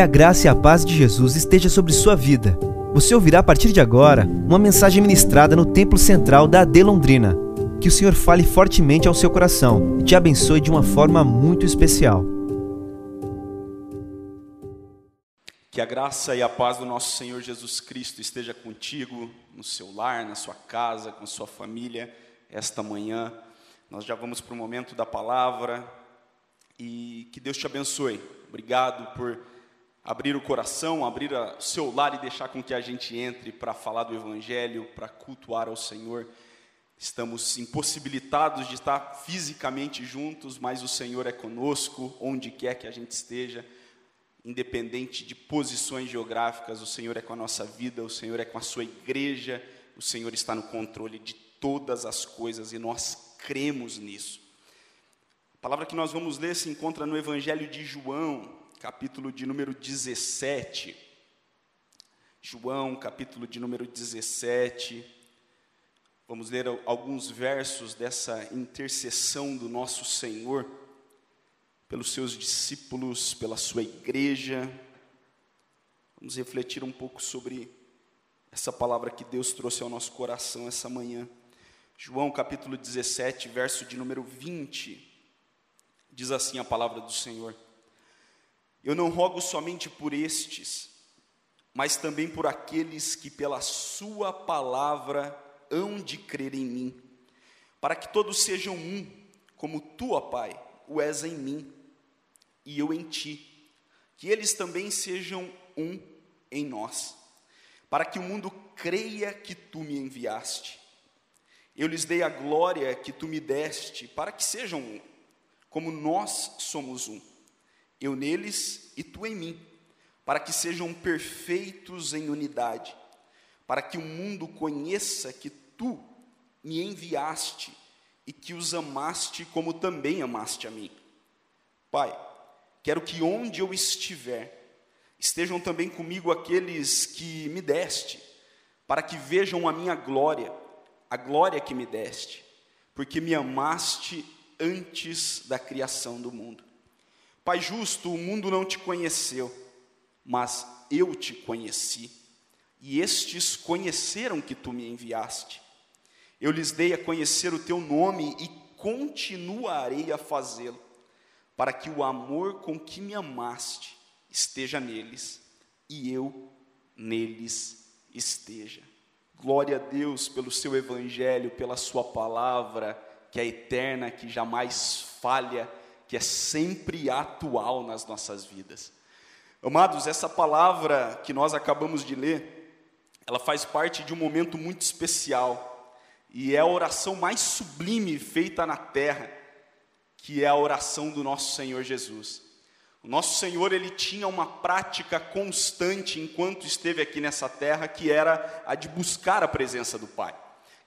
Que a graça e a paz de Jesus esteja sobre sua vida. Você ouvirá a partir de agora uma mensagem ministrada no Templo Central da AD Londrina. Que o Senhor fale fortemente ao seu coração e te abençoe de uma forma muito especial. Que a graça e a paz do nosso Senhor Jesus Cristo esteja contigo, no seu lar, na sua casa, com sua família, esta manhã. Nós já vamos para o momento da palavra e que Deus te abençoe. Obrigado por abrir o coração, abrir o seu lar e deixar com que a gente entre para falar do Evangelho, para cultuar ao Senhor. Estamos impossibilitados de estar fisicamente juntos, mas o Senhor é conosco, onde quer que a gente esteja, independente de posições geográficas, o Senhor é com a nossa vida, o Senhor é com a sua igreja, o Senhor está no controle de todas as coisas e nós cremos nisso. A palavra que nós vamos ler se encontra no Evangelho de João, capítulo de número 17. João, capítulo de número 17. Vamos ler alguns versos dessa intercessão do nosso Senhor pelos seus discípulos, pela sua igreja. Vamos refletir um pouco sobre essa palavra que Deus trouxe ao nosso coração essa manhã. João capítulo 17, verso de número 20, diz assim a palavra do Senhor: eu não rogo somente por estes, mas também por aqueles que pela Sua palavra hão de crer em mim, para que todos sejam um, como tu, ó Pai, o és em mim e eu em ti, que eles também sejam um em nós, para que o mundo creia que tu me enviaste. Eu lhes dei a glória que tu me deste, para que sejam um, como nós somos um eu neles e tu em mim, para que sejam perfeitos em unidade, para que o mundo conheça que tu me enviaste e que os amaste como também amaste a mim. Pai, quero que onde eu estiver, estejam também comigo aqueles que me deste, para que vejam a minha glória, a glória que me deste, porque me amaste antes da criação do mundo. Pai justo, o mundo não te conheceu, mas eu te conheci, e estes conheceram que tu me enviaste. Eu lhes dei a conhecer o teu nome e continuarei a fazê-lo, para que o amor com que me amaste esteja neles e eu neles esteja. Glória a Deus pelo seu evangelho, pela sua palavra, que é eterna, que jamais falha que é sempre atual nas nossas vidas. Amados, essa palavra que nós acabamos de ler, ela faz parte de um momento muito especial, e é a oração mais sublime feita na terra, que é a oração do nosso Senhor Jesus. O nosso Senhor, ele tinha uma prática constante enquanto esteve aqui nessa terra, que era a de buscar a presença do Pai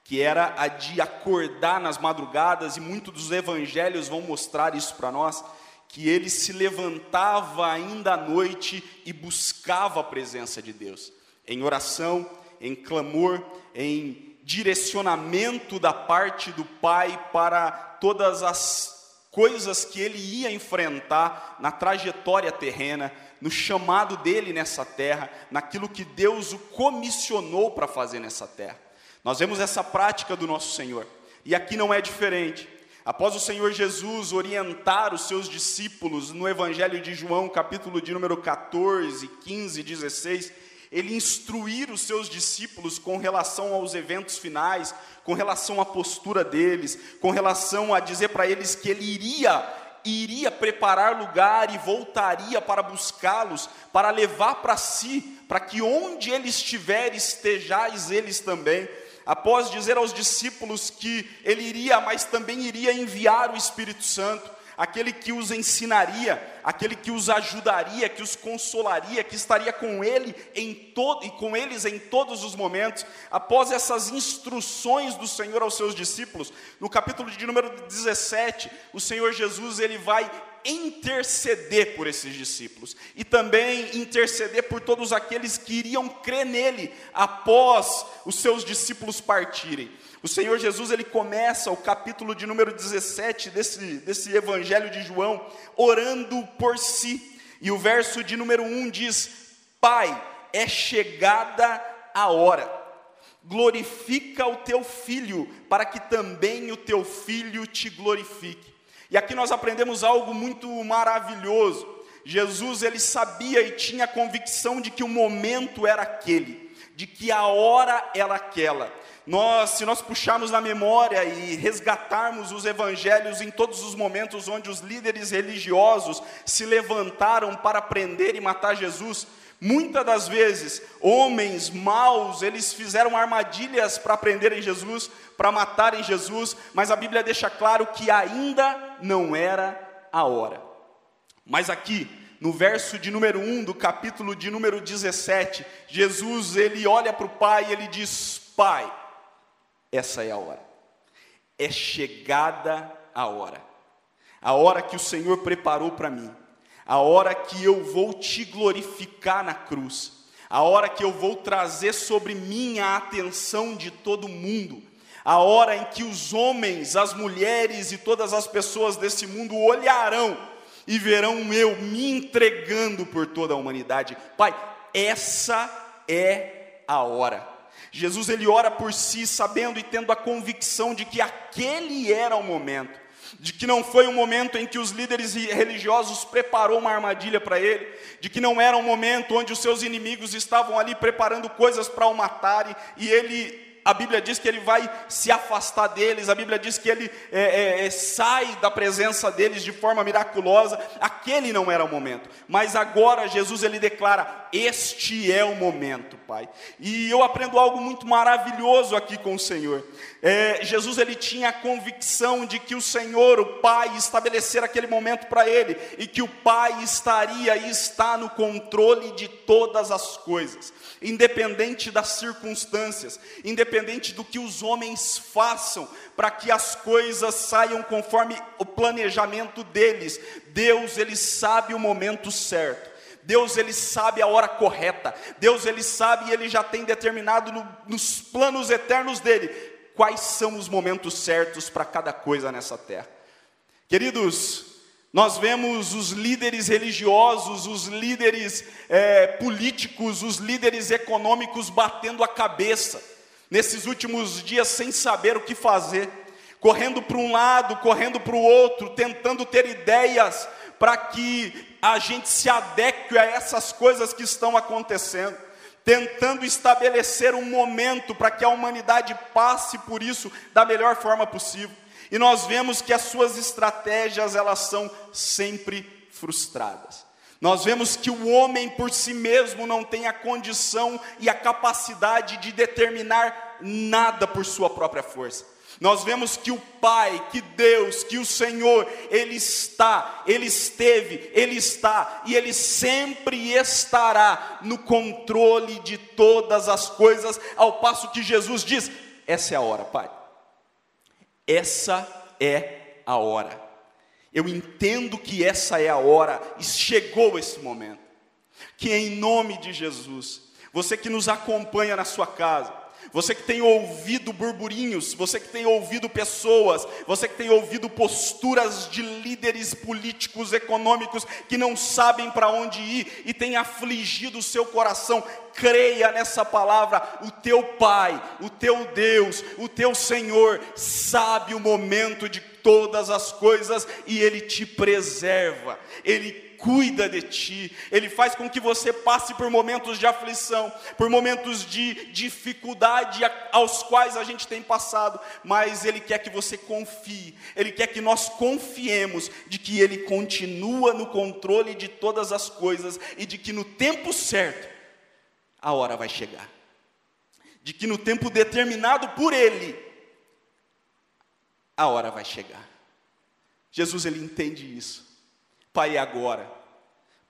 que era a de acordar nas madrugadas, e muitos dos evangelhos vão mostrar isso para nós, que ele se levantava ainda à noite e buscava a presença de Deus, em oração, em clamor, em direcionamento da parte do Pai para todas as coisas que ele ia enfrentar na trajetória terrena, no chamado dele nessa terra, naquilo que Deus o comissionou para fazer nessa terra. Nós vemos essa prática do nosso Senhor, e aqui não é diferente. Após o Senhor Jesus orientar os seus discípulos no Evangelho de João, capítulo de número 14, 15 e 16, ele instruir os seus discípulos com relação aos eventos finais, com relação à postura deles, com relação a dizer para eles que ele iria iria preparar lugar e voltaria para buscá-los, para levar para si, para que onde ele estiver estejais eles também após dizer aos discípulos que ele iria, mas também iria enviar o Espírito Santo, aquele que os ensinaria, aquele que os ajudaria, que os consolaria, que estaria com ele em todo e com eles em todos os momentos. Após essas instruções do Senhor aos seus discípulos, no capítulo de número 17, o Senhor Jesus ele vai interceder por esses discípulos e também interceder por todos aqueles que iriam crer nele após os seus discípulos partirem. O Senhor Jesus ele começa o capítulo de número 17 desse, desse Evangelho de João orando por si. E o verso de número 1 diz: Pai, é chegada a hora, glorifica o teu filho, para que também o teu filho te glorifique. E aqui nós aprendemos algo muito maravilhoso. Jesus ele sabia e tinha convicção de que o momento era aquele, de que a hora era aquela. Nós, se nós puxarmos na memória e resgatarmos os evangelhos em todos os momentos onde os líderes religiosos se levantaram para prender e matar Jesus, muitas das vezes homens maus, eles fizeram armadilhas para prenderem Jesus, para matarem Jesus, mas a Bíblia deixa claro que ainda não era a hora. Mas aqui, no verso de número 1 do capítulo de número 17, Jesus ele olha para o Pai e ele diz: Pai, essa é a hora. É chegada a hora. A hora que o Senhor preparou para mim. A hora que eu vou te glorificar na cruz. A hora que eu vou trazer sobre mim a atenção de todo mundo. A hora em que os homens, as mulheres e todas as pessoas desse mundo olharão e verão eu me entregando por toda a humanidade. Pai, essa é a hora. Jesus ele ora por si, sabendo e tendo a convicção de que aquele era o momento, de que não foi um momento em que os líderes religiosos preparou uma armadilha para ele, de que não era um momento onde os seus inimigos estavam ali preparando coisas para o matarem e ele a Bíblia diz que ele vai se afastar deles, a Bíblia diz que ele é, é, é, sai da presença deles de forma miraculosa. Aquele não era o momento, mas agora Jesus ele declara: Este é o momento, Pai. E eu aprendo algo muito maravilhoso aqui com o Senhor. É, Jesus ele tinha a convicção de que o Senhor, o Pai, estabelecer aquele momento para ele e que o Pai estaria e está no controle de todas as coisas independente das circunstâncias, independente do que os homens façam, para que as coisas saiam conforme o planejamento deles. Deus, ele sabe o momento certo. Deus ele sabe a hora correta. Deus ele sabe e ele já tem determinado no, nos planos eternos dele quais são os momentos certos para cada coisa nessa terra. Queridos, nós vemos os líderes religiosos, os líderes é, políticos, os líderes econômicos batendo a cabeça nesses últimos dias sem saber o que fazer, correndo para um lado, correndo para o outro, tentando ter ideias para que a gente se adeque a essas coisas que estão acontecendo, tentando estabelecer um momento para que a humanidade passe por isso da melhor forma possível e nós vemos que as suas estratégias elas são sempre frustradas. Nós vemos que o homem por si mesmo não tem a condição e a capacidade de determinar nada por sua própria força. Nós vemos que o Pai, que Deus, que o Senhor, Ele está, Ele esteve, Ele está e Ele sempre estará no controle de todas as coisas, ao passo que Jesus diz: essa é a hora, Pai. Essa é a hora. Eu entendo que essa é a hora e chegou esse momento. Que em nome de Jesus, você que nos acompanha na sua casa, você que tem ouvido burburinhos, você que tem ouvido pessoas, você que tem ouvido posturas de líderes políticos, econômicos que não sabem para onde ir e tem afligido o seu coração, creia nessa palavra. O teu Pai, o teu Deus, o teu Senhor sabe o momento de todas as coisas e Ele te preserva, Ele cuida de ti, Ele faz com que você passe por momentos de aflição, por momentos de dificuldade aos quais a gente tem passado, mas Ele quer que você confie, Ele quer que nós confiemos de que Ele continua no controle de todas as coisas e de que no tempo certo a hora vai chegar, de que no tempo determinado por Ele a hora vai chegar. Jesus ele entende isso. Pai, agora.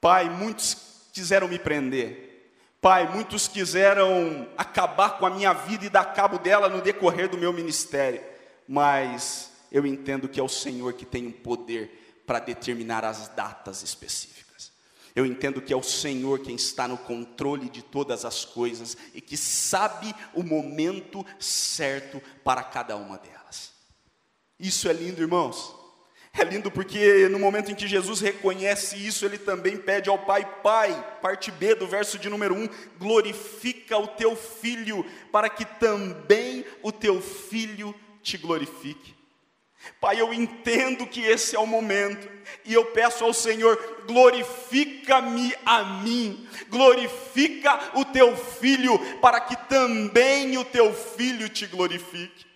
Pai, muitos quiseram me prender. Pai, muitos quiseram acabar com a minha vida e dar cabo dela no decorrer do meu ministério. Mas eu entendo que é o Senhor que tem o poder para determinar as datas específicas. Eu entendo que é o Senhor quem está no controle de todas as coisas e que sabe o momento certo para cada uma delas. Isso é lindo, irmãos. É lindo porque no momento em que Jesus reconhece isso, ele também pede ao Pai: Pai, parte B do verso de número 1, glorifica o teu filho, para que também o teu filho te glorifique. Pai, eu entendo que esse é o momento, e eu peço ao Senhor: glorifica-me a mim, glorifica o teu filho, para que também o teu filho te glorifique.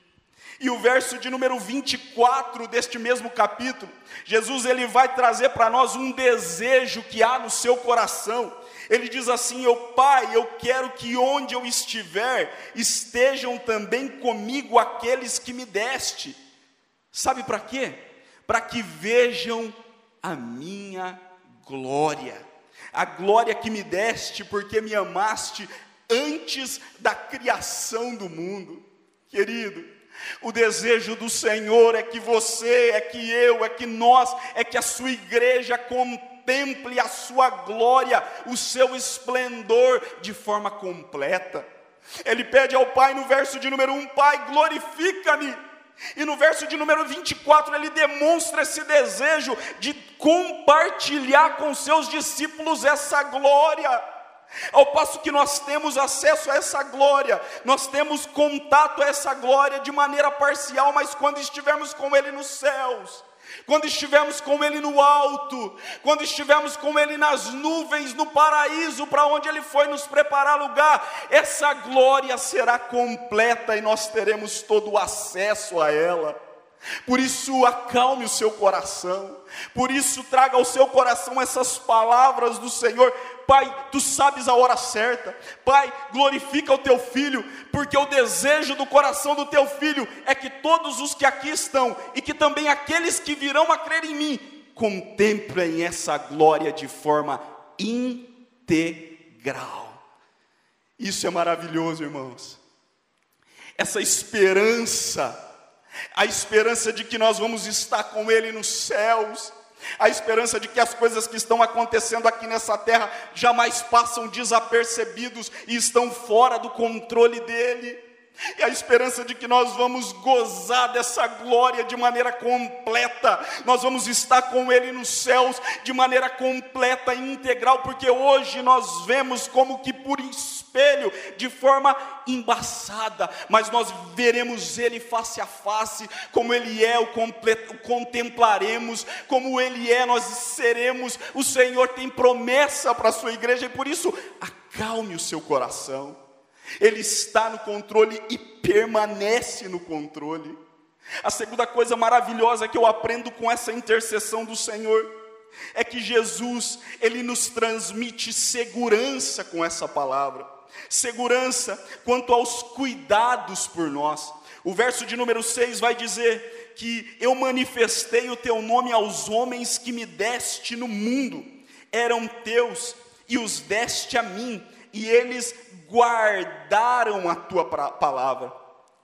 E o verso de número 24 deste mesmo capítulo, Jesus ele vai trazer para nós um desejo que há no seu coração. Ele diz assim: "Eu Pai, eu quero que onde eu estiver estejam também comigo aqueles que me deste". Sabe para quê? Para que vejam a minha glória. A glória que me deste porque me amaste antes da criação do mundo. Querido, o desejo do Senhor é que você, é que eu, é que nós, é que a sua igreja contemple a sua glória, o seu esplendor de forma completa. Ele pede ao Pai no verso de número 1: Pai, glorifica-me. E no verso de número 24 ele demonstra esse desejo de compartilhar com seus discípulos essa glória. Ao passo que nós temos acesso a essa glória, nós temos contato a essa glória de maneira parcial, mas quando estivermos com Ele nos céus, quando estivermos com Ele no alto, quando estivermos com Ele nas nuvens, no paraíso, para onde Ele foi nos preparar lugar, essa glória será completa e nós teremos todo o acesso a ela. Por isso, acalme o seu coração, por isso, traga ao seu coração essas palavras do Senhor. Pai, tu sabes a hora certa. Pai, glorifica o teu filho, porque o desejo do coração do teu filho é que todos os que aqui estão e que também aqueles que virão a crer em mim contemplem essa glória de forma integral. Isso é maravilhoso, irmãos. Essa esperança a esperança de que nós vamos estar com Ele nos céus, a esperança de que as coisas que estão acontecendo aqui nessa terra jamais passam desapercebidos e estão fora do controle dEle. E a esperança de que nós vamos gozar dessa glória de maneira completa, nós vamos estar com Ele nos céus de maneira completa e integral, porque hoje nós vemos como que por espelho, de forma embaçada, mas nós veremos Ele face a face, como Ele é, o, completo, contemplaremos, como Ele é, nós seremos. O Senhor tem promessa para a sua igreja e por isso acalme o seu coração. Ele está no controle e permanece no controle. A segunda coisa maravilhosa que eu aprendo com essa intercessão do Senhor é que Jesus, ele nos transmite segurança com essa palavra. Segurança quanto aos cuidados por nós. O verso de número 6 vai dizer que eu manifestei o teu nome aos homens que me deste no mundo. Eram teus e os deste a mim, e eles guardaram a tua palavra.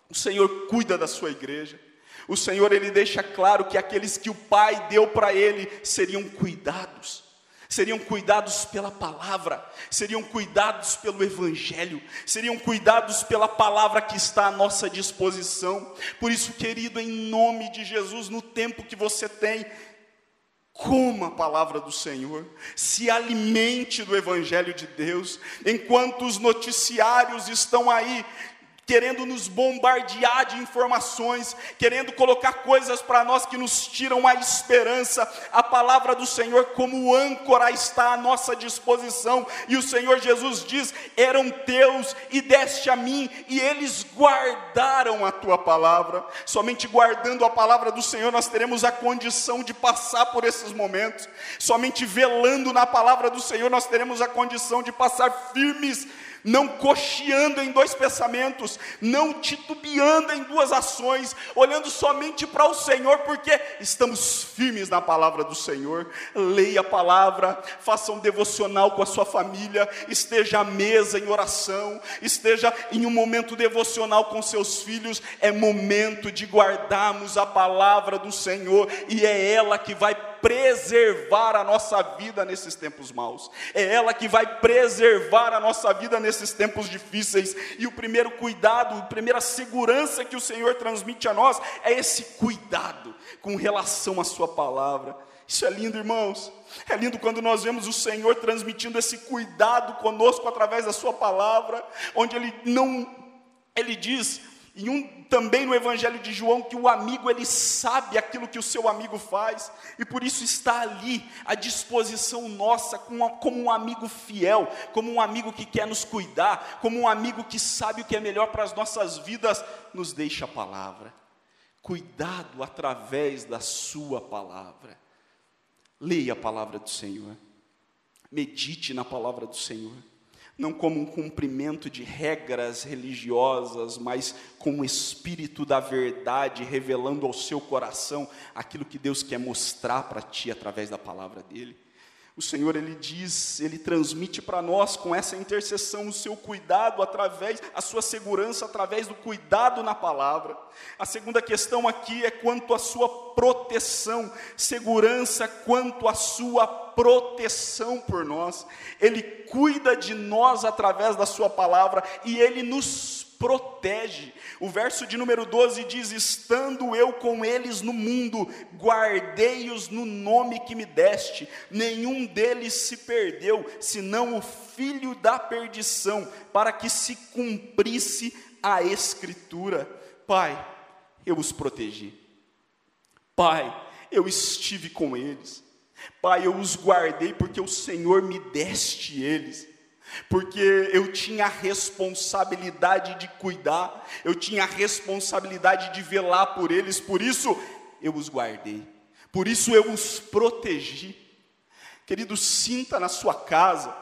O Senhor cuida da sua igreja. O Senhor ele deixa claro que aqueles que o Pai deu para ele seriam cuidados. Seriam cuidados pela palavra, seriam cuidados pelo evangelho, seriam cuidados pela palavra que está à nossa disposição. Por isso, querido, em nome de Jesus, no tempo que você tem, Coma a palavra do Senhor, se alimente do Evangelho de Deus, enquanto os noticiários estão aí querendo nos bombardear de informações, querendo colocar coisas para nós que nos tiram a esperança. A palavra do Senhor, como âncora, está à nossa disposição, e o Senhor Jesus diz: eram teus e deste a mim, e eles guardaram a tua palavra. Somente guardando a palavra do Senhor nós teremos a condição de passar por esses momentos, somente velando na palavra do Senhor nós teremos a condição de passar firmes não cocheando em dois pensamentos, não titubeando em duas ações, olhando somente para o Senhor, porque estamos firmes na palavra do Senhor. Leia a palavra, faça um devocional com a sua família, esteja à mesa em oração, esteja em um momento devocional com seus filhos. É momento de guardarmos a palavra do Senhor e é ela que vai preservar a nossa vida nesses tempos maus. É ela que vai preservar a nossa vida nesses tempos difíceis. E o primeiro cuidado, a primeira segurança que o Senhor transmite a nós é esse cuidado com relação à sua palavra. Isso é lindo, irmãos. É lindo quando nós vemos o Senhor transmitindo esse cuidado conosco através da sua palavra, onde ele não ele diz e um, também no Evangelho de João que o amigo ele sabe aquilo que o seu amigo faz e por isso está ali à disposição nossa como, um amigo fiel, como um amigo que quer nos cuidar, como um amigo que sabe o que é melhor para as nossas vidas, nos deixa a palavra. Cuidado através da sua palavra. Leia a palavra do Senhor. Medite na palavra do Senhor não como um cumprimento de regras religiosas, mas com o espírito da verdade revelando ao seu coração aquilo que Deus quer mostrar para ti através da palavra dele. O Senhor, Ele diz, Ele transmite para nós com essa intercessão o seu cuidado através, a sua segurança através do cuidado na palavra. A segunda questão aqui é quanto à sua proteção, segurança quanto à sua proteção por nós. Ele cuida de nós através da sua palavra e Ele nos protege. O verso de número 12 diz: Estando eu com eles no mundo, guardei-os no nome que me deste, nenhum deles se perdeu, senão o filho da perdição, para que se cumprisse a Escritura. Pai, eu os protegi. Pai, eu estive com eles. Pai, eu os guardei porque o Senhor me deste eles porque eu tinha a responsabilidade de cuidar, eu tinha a responsabilidade de velar por eles, por isso eu os guardei, por isso eu os protegi. Querido, sinta na sua casa,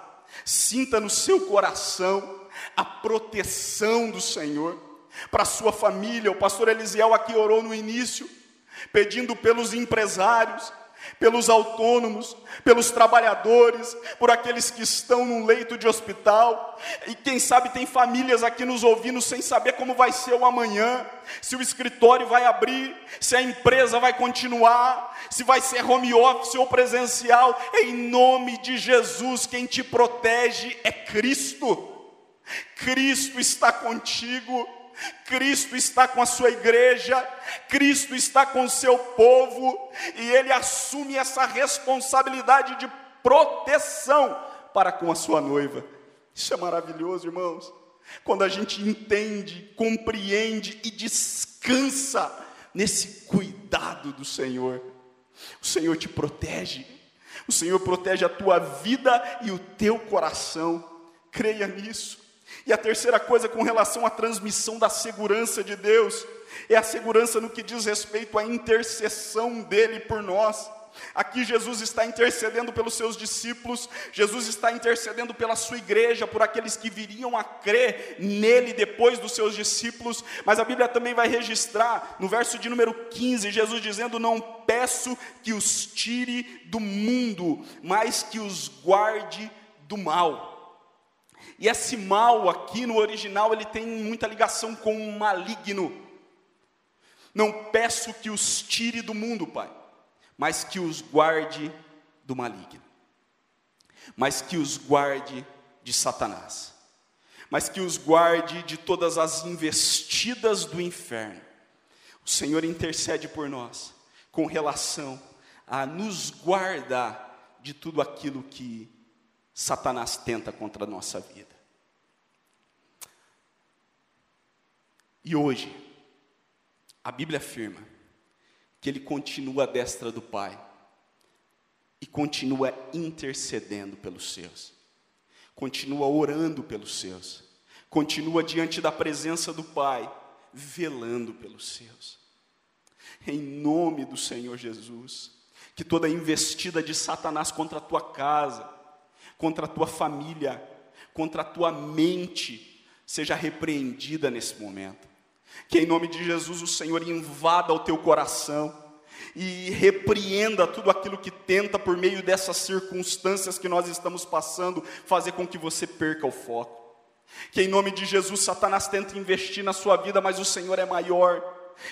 sinta no seu coração a proteção do Senhor para a sua família. O pastor Elisiel aqui orou no início, pedindo pelos empresários, pelos autônomos, pelos trabalhadores, por aqueles que estão num leito de hospital, e quem sabe tem famílias aqui nos ouvindo sem saber como vai ser o amanhã, se o escritório vai abrir, se a empresa vai continuar, se vai ser home office ou presencial, em nome de Jesus, quem te protege é Cristo. Cristo está contigo Cristo está com a sua igreja, Cristo está com o seu povo, e ele assume essa responsabilidade de proteção para com a sua noiva. Isso é maravilhoso, irmãos. Quando a gente entende, compreende e descansa nesse cuidado do Senhor. O Senhor te protege, o Senhor protege a tua vida e o teu coração. Creia nisso. E a terceira coisa com relação à transmissão da segurança de Deus, é a segurança no que diz respeito à intercessão dele por nós. Aqui Jesus está intercedendo pelos seus discípulos, Jesus está intercedendo pela sua igreja, por aqueles que viriam a crer nele depois dos seus discípulos, mas a Bíblia também vai registrar, no verso de número 15, Jesus dizendo: Não peço que os tire do mundo, mas que os guarde do mal. E esse mal aqui no original, ele tem muita ligação com o maligno. Não peço que os tire do mundo, Pai, mas que os guarde do maligno. Mas que os guarde de Satanás. Mas que os guarde de todas as investidas do inferno. O Senhor intercede por nós com relação a nos guardar de tudo aquilo que Satanás tenta contra a nossa vida. E hoje, a Bíblia afirma que ele continua à destra do Pai e continua intercedendo pelos seus, continua orando pelos seus, continua diante da presença do Pai, velando pelos seus. Em nome do Senhor Jesus, que toda investida de Satanás contra a tua casa, contra a tua família, contra a tua mente, seja repreendida nesse momento. Que em nome de Jesus o Senhor invada o teu coração e repreenda tudo aquilo que tenta, por meio dessas circunstâncias que nós estamos passando, fazer com que você perca o foco. Que em nome de Jesus Satanás tenta investir na sua vida, mas o Senhor é maior.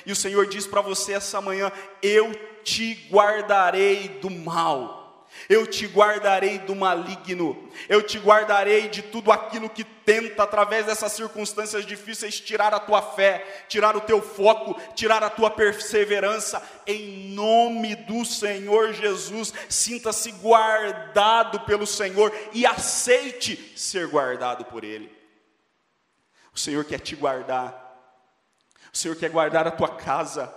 E o Senhor diz para você essa manhã: Eu te guardarei do mal eu te guardarei do maligno, eu te guardarei de tudo aquilo que tenta, através dessas circunstâncias difíceis, tirar a tua fé, tirar o teu foco, tirar a tua perseverança, em nome do Senhor Jesus. Sinta-se guardado pelo Senhor e aceite ser guardado por Ele. O Senhor quer te guardar, o Senhor quer guardar a tua casa,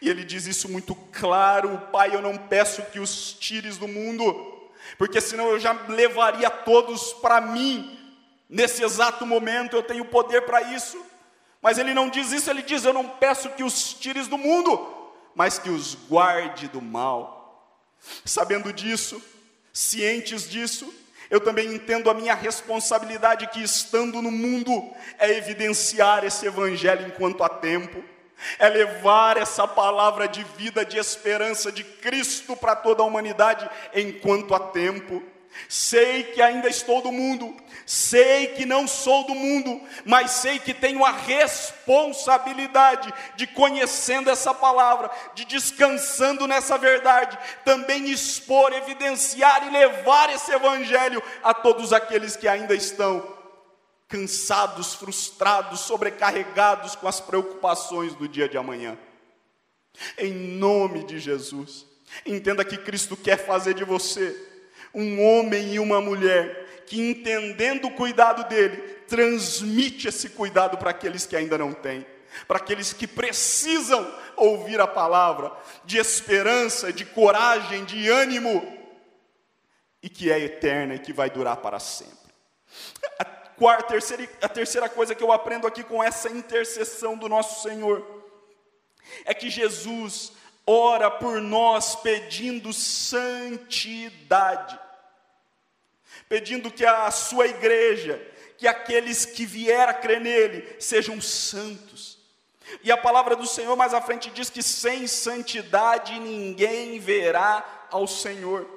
e ele diz isso muito claro: Pai, eu não peço que os tires do mundo, porque senão eu já levaria todos para mim. Nesse exato momento eu tenho poder para isso. Mas ele não diz isso, ele diz: Eu não peço que os tires do mundo, mas que os guarde do mal. Sabendo disso, cientes disso, eu também entendo a minha responsabilidade que, estando no mundo, é evidenciar esse evangelho enquanto há tempo é levar essa palavra de vida, de esperança de Cristo para toda a humanidade enquanto há tempo. Sei que ainda estou do mundo, sei que não sou do mundo, mas sei que tenho a responsabilidade de, conhecendo essa palavra, de descansando nessa verdade, também expor, evidenciar e levar esse evangelho a todos aqueles que ainda estão cansados, frustrados, sobrecarregados com as preocupações do dia de amanhã. Em nome de Jesus, entenda que Cristo quer fazer de você um homem e uma mulher que, entendendo o cuidado dele, transmite esse cuidado para aqueles que ainda não têm, para aqueles que precisam ouvir a palavra de esperança, de coragem, de ânimo, e que é eterna e que vai durar para sempre quarta, terceira, a terceira coisa que eu aprendo aqui com essa intercessão do nosso Senhor é que Jesus ora por nós pedindo santidade, pedindo que a sua igreja, que aqueles que vier a crer nele sejam santos. E a palavra do Senhor mais à frente diz que sem santidade ninguém verá ao Senhor.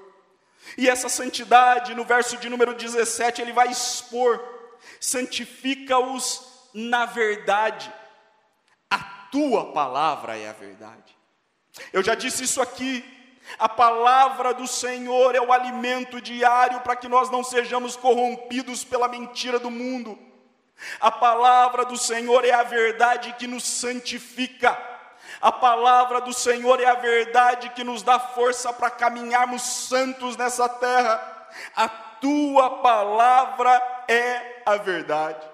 E essa santidade, no verso de número 17, ele vai expor santifica-os na verdade, a tua palavra é a verdade. Eu já disse isso aqui, a palavra do Senhor é o alimento diário para que nós não sejamos corrompidos pela mentira do mundo. A palavra do Senhor é a verdade que nos santifica. A palavra do Senhor é a verdade que nos dá força para caminharmos santos nessa terra. A tua palavra é a verdade.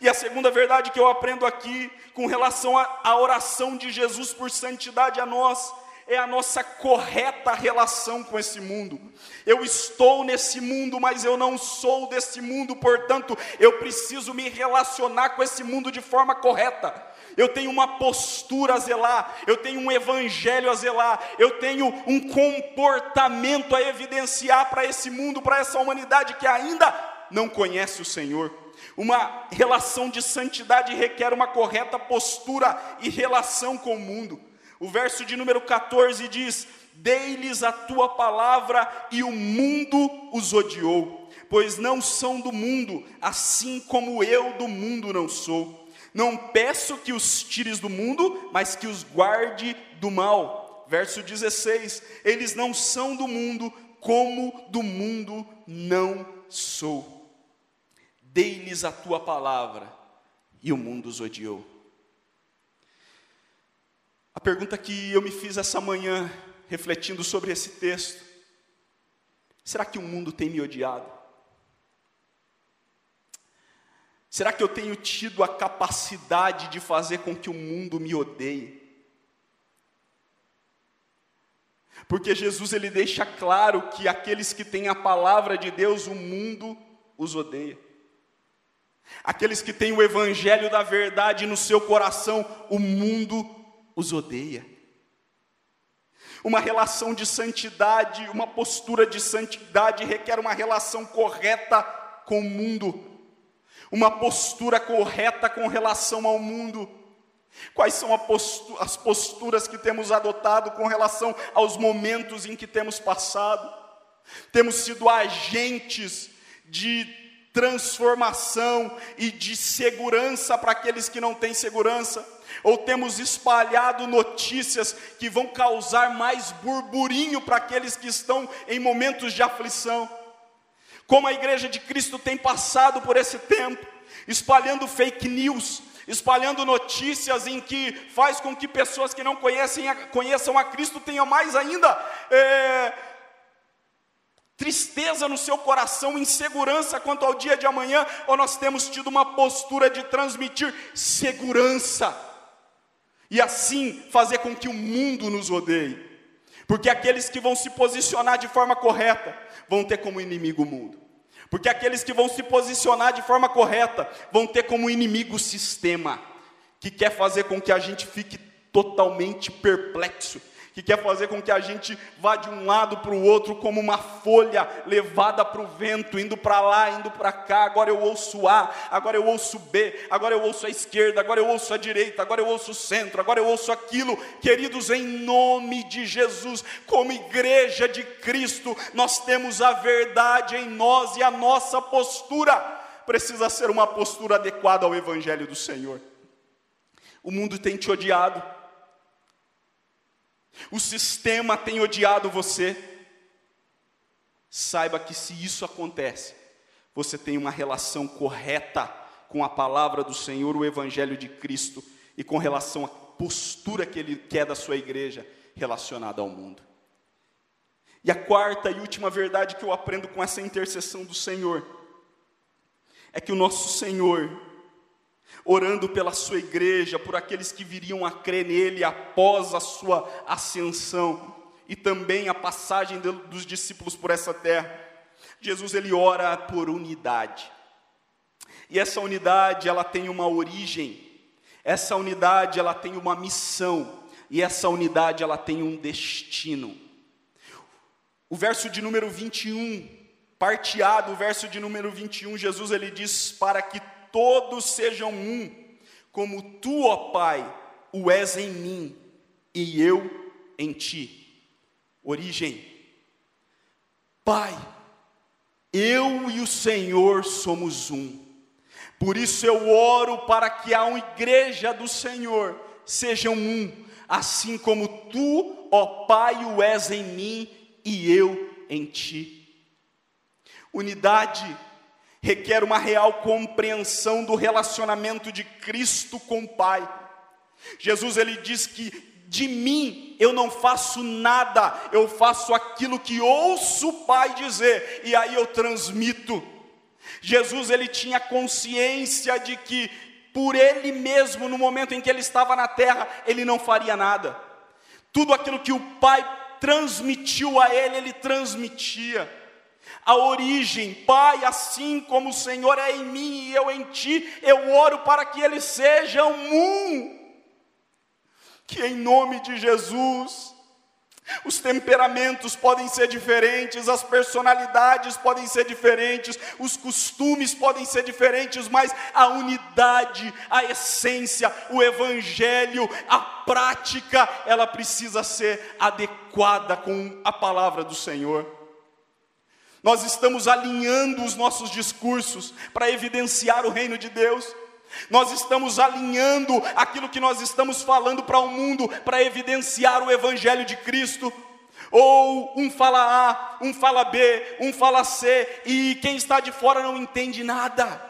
E a segunda verdade que eu aprendo aqui, com relação à oração de Jesus por santidade a nós, é a nossa correta relação com esse mundo. Eu estou nesse mundo, mas eu não sou desse mundo, portanto, eu preciso me relacionar com esse mundo de forma correta. Eu tenho uma postura a zelar, eu tenho um evangelho a zelar, eu tenho um comportamento a evidenciar para esse mundo, para essa humanidade que ainda não conhece o Senhor. Uma relação de santidade requer uma correta postura e relação com o mundo. O verso de número 14 diz: Dei-lhes a tua palavra e o mundo os odiou, pois não são do mundo, assim como eu do mundo não sou. Não peço que os tires do mundo, mas que os guarde do mal. Verso 16: Eles não são do mundo, como do mundo não sou. Dei-lhes a tua palavra, e o mundo os odiou. A pergunta que eu me fiz essa manhã, refletindo sobre esse texto: será que o mundo tem me odiado? Será que eu tenho tido a capacidade de fazer com que o mundo me odeie? Porque Jesus ele deixa claro que aqueles que têm a palavra de Deus, o mundo os odeia. Aqueles que têm o evangelho da verdade no seu coração, o mundo os odeia. Uma relação de santidade, uma postura de santidade requer uma relação correta com o mundo, uma postura correta com relação ao mundo. Quais são as posturas que temos adotado com relação aos momentos em que temos passado? Temos sido agentes de transformação e de segurança para aqueles que não têm segurança, ou temos espalhado notícias que vão causar mais burburinho para aqueles que estão em momentos de aflição. Como a igreja de Cristo tem passado por esse tempo, espalhando fake news, espalhando notícias em que faz com que pessoas que não conhecem, conheçam a Cristo tenham mais ainda é, tristeza no seu coração, insegurança quanto ao dia de amanhã, ou nós temos tido uma postura de transmitir segurança e assim fazer com que o mundo nos odeie, porque aqueles que vão se posicionar de forma correta vão ter como inimigo o mundo, porque aqueles que vão se posicionar de forma correta vão ter como inimigo o sistema, que quer fazer com que a gente fique totalmente perplexo que quer fazer com que a gente vá de um lado para o outro como uma folha levada para o vento, indo para lá, indo para cá. Agora eu ouço A, agora eu ouço B, agora eu ouço a esquerda, agora eu ouço a direita, agora eu ouço o centro, agora eu ouço aquilo. Queridos, em nome de Jesus, como igreja de Cristo, nós temos a verdade em nós e a nossa postura precisa ser uma postura adequada ao Evangelho do Senhor. O mundo tem te odiado. O sistema tem odiado você. Saiba que se isso acontece, você tem uma relação correta com a palavra do Senhor, o Evangelho de Cristo, e com relação à postura que Ele quer da sua igreja relacionada ao mundo. E a quarta e última verdade que eu aprendo com essa intercessão do Senhor é que o nosso Senhor orando pela sua igreja, por aqueles que viriam a crer nele após a sua ascensão e também a passagem dos discípulos por essa terra. Jesus ele ora por unidade. E essa unidade, ela tem uma origem. Essa unidade, ela tem uma missão, e essa unidade ela tem um destino. O verso de número 21, parteado, o verso de número 21, Jesus ele diz para que todos sejam um, como tu, ó Pai, o és em mim e eu em ti. Origem. Pai, eu e o Senhor somos um. Por isso eu oro para que a igreja do Senhor sejam um, assim como tu, ó Pai, o és em mim e eu em ti. Unidade requer uma real compreensão do relacionamento de Cristo com o Pai. Jesus ele diz que de mim eu não faço nada, eu faço aquilo que ouço o Pai dizer e aí eu transmito. Jesus ele tinha consciência de que por ele mesmo no momento em que ele estava na terra, ele não faria nada. Tudo aquilo que o Pai transmitiu a ele, ele transmitia a origem, Pai, assim como o Senhor é em mim e eu em ti, eu oro para que eles sejam um. Que em nome de Jesus, os temperamentos podem ser diferentes, as personalidades podem ser diferentes, os costumes podem ser diferentes, mas a unidade, a essência, o evangelho, a prática, ela precisa ser adequada com a palavra do Senhor. Nós estamos alinhando os nossos discursos para evidenciar o reino de Deus. Nós estamos alinhando aquilo que nós estamos falando para o mundo para evidenciar o evangelho de Cristo. Ou um fala A, um fala B, um fala C, e quem está de fora não entende nada.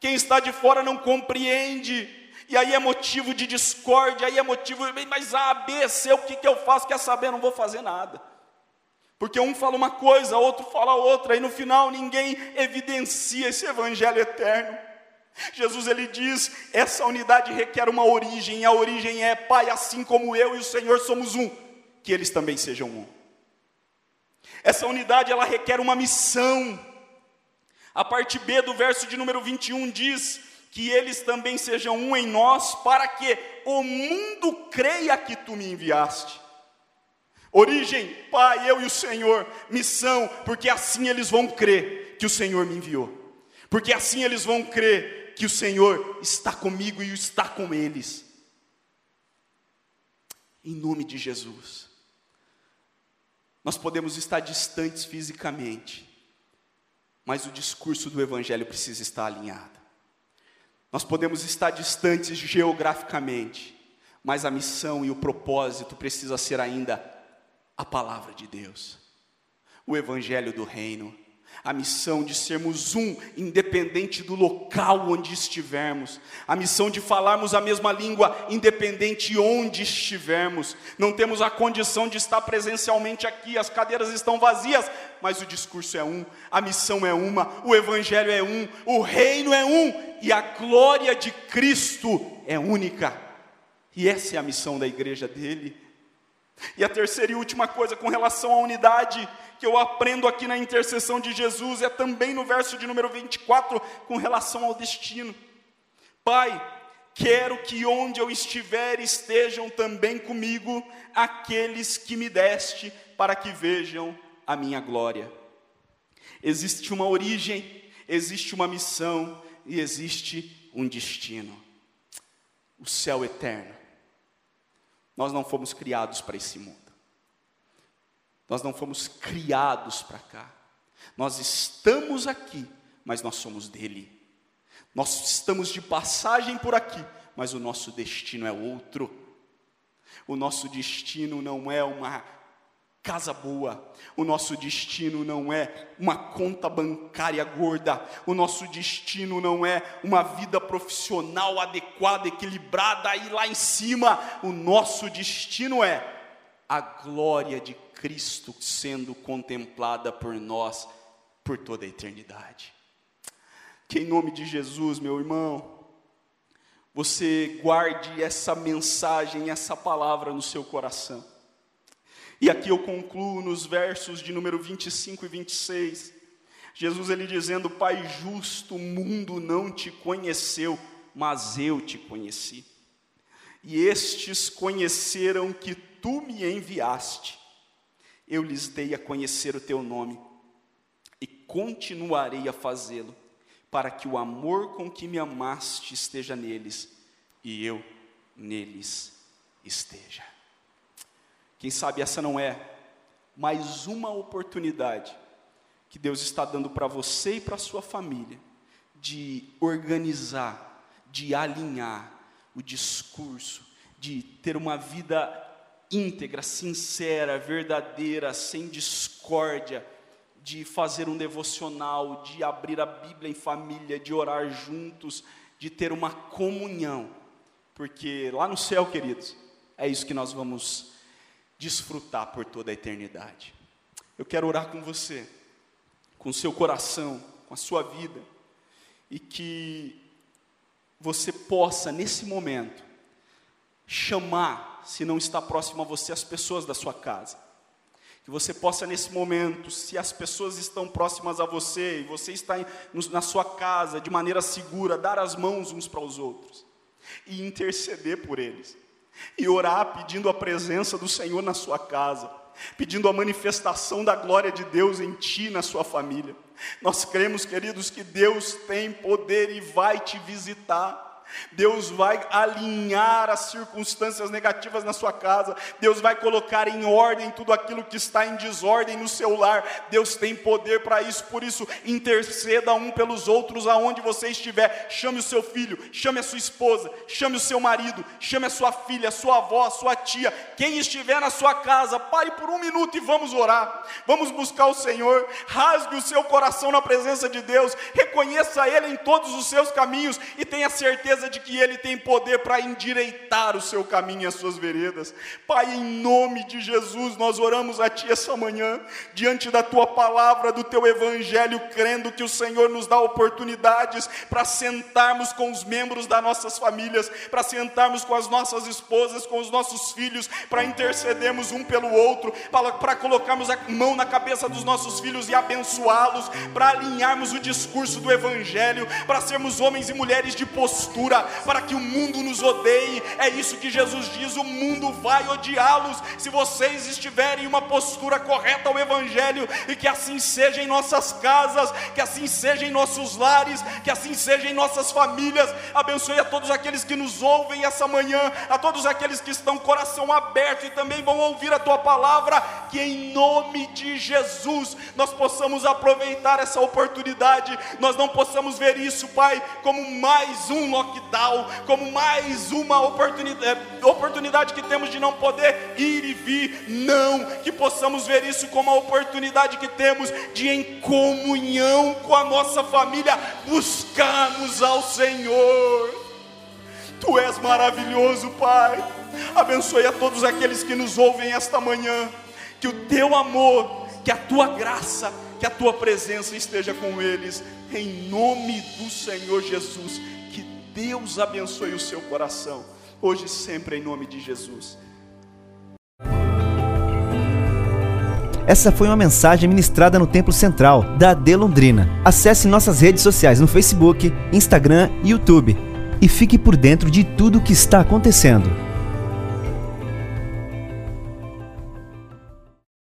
Quem está de fora não compreende. E aí é motivo de discórdia, aí é motivo, mas A, B, C, o que, que eu faço? Quer saber? Não vou fazer nada. Porque um fala uma coisa, outro fala outra, e no final ninguém evidencia esse evangelho eterno. Jesus ele diz: essa unidade requer uma origem, e a origem é, Pai, assim como eu e o Senhor somos um, que eles também sejam um. Essa unidade ela requer uma missão. A parte B do verso de número 21 diz que eles também sejam um em nós, para que o mundo creia que tu me enviaste. Origem, Pai, eu e o Senhor, missão, porque assim eles vão crer que o Senhor me enviou. Porque assim eles vão crer que o Senhor está comigo e está com eles. Em nome de Jesus. Nós podemos estar distantes fisicamente, mas o discurso do Evangelho precisa estar alinhado. Nós podemos estar distantes geograficamente, mas a missão e o propósito precisa ser ainda a palavra de Deus, o Evangelho do Reino a missão de sermos um, independente do local onde estivermos, a missão de falarmos a mesma língua, independente onde estivermos. Não temos a condição de estar presencialmente aqui, as cadeiras estão vazias, mas o discurso é um, a missão é uma, o evangelho é um, o reino é um e a glória de Cristo é única. E essa é a missão da igreja dele. E a terceira e última coisa com relação à unidade, que eu aprendo aqui na intercessão de Jesus, é também no verso de número 24, com relação ao destino. Pai, quero que onde eu estiver estejam também comigo aqueles que me deste, para que vejam a minha glória. Existe uma origem, existe uma missão e existe um destino o céu eterno. Nós não fomos criados para esse mundo. Nós não fomos criados para cá. Nós estamos aqui, mas nós somos dele. Nós estamos de passagem por aqui, mas o nosso destino é outro. O nosso destino não é uma casa boa. O nosso destino não é uma conta bancária gorda. O nosso destino não é uma vida profissional adequada, equilibrada e lá em cima. O nosso destino é a glória de Cristo sendo contemplada por nós por toda a eternidade. Que em nome de Jesus, meu irmão, você guarde essa mensagem, essa palavra no seu coração e aqui eu concluo nos versos de número 25 e 26. Jesus ele dizendo: Pai justo, o mundo não te conheceu, mas eu te conheci. E estes conheceram que tu me enviaste. Eu lhes dei a conhecer o teu nome e continuarei a fazê-lo, para que o amor com que me amaste esteja neles e eu neles esteja. Quem sabe essa não é mais uma oportunidade que Deus está dando para você e para sua família de organizar, de alinhar o discurso, de ter uma vida íntegra, sincera, verdadeira, sem discórdia, de fazer um devocional, de abrir a Bíblia em família, de orar juntos, de ter uma comunhão, porque lá no céu, queridos, é isso que nós vamos desfrutar por toda a eternidade. Eu quero orar com você, com o seu coração, com a sua vida, e que você possa, nesse momento, chamar, se não está próximo a você, as pessoas da sua casa. Que você possa, nesse momento, se as pessoas estão próximas a você e você está na sua casa de maneira segura, dar as mãos uns para os outros e interceder por eles e orar pedindo a presença do Senhor na sua casa, pedindo a manifestação da glória de Deus em ti na sua família. Nós cremos, queridos, que Deus tem poder e vai te visitar. Deus vai alinhar as circunstâncias negativas na sua casa, Deus vai colocar em ordem tudo aquilo que está em desordem no seu lar. Deus tem poder para isso, por isso, interceda um pelos outros aonde você estiver. Chame o seu filho, chame a sua esposa, chame o seu marido, chame a sua filha, a sua avó, a sua tia, quem estiver na sua casa, pare por um minuto e vamos orar. Vamos buscar o Senhor, rasgue o seu coração na presença de Deus, reconheça Ele em todos os seus caminhos e tenha certeza certeza de que Ele tem poder para endireitar o seu caminho e as suas veredas. Pai, em nome de Jesus, nós oramos a Ti essa manhã, diante da Tua palavra, do Teu Evangelho, crendo que o Senhor nos dá oportunidades para sentarmos com os membros das nossas famílias, para sentarmos com as nossas esposas, com os nossos filhos, para intercedermos um pelo outro, para, colocarmos a mão na cabeça dos nossos filhos e abençoá-los, para alinharmos o discurso do Evangelho, para sermos homens e mulheres de postura para que o mundo nos odeie. É isso que Jesus diz: o mundo vai odiá-los se vocês estiverem em uma postura correta ao Evangelho, e que assim seja em nossas casas, que assim seja em nossos lares, que assim seja em nossas famílias. Abençoe a todos aqueles que nos ouvem essa manhã, a todos aqueles que estão coração aberto e também vão ouvir a tua palavra, que em nome de Jesus nós possamos aproveitar essa oportunidade, nós não possamos ver isso, Pai, como mais um lockdown, como mais uma oportunidade, é, oportunidade que temos de não poder ir e vir, não, que possamos ver isso como a oportunidade que temos de, em comunhão com a nossa família, buscarmos ao Senhor. Tu és maravilhoso, Pai. Abençoe a todos aqueles que nos ouvem esta manhã. Que o teu amor, que a tua graça, que a tua presença esteja com eles. Em nome do Senhor Jesus. Deus abençoe o seu coração. Hoje e sempre, em nome de Jesus. Essa foi uma mensagem ministrada no Templo Central da AD Londrina. Acesse nossas redes sociais no Facebook, Instagram e YouTube e fique por dentro de tudo o que está acontecendo.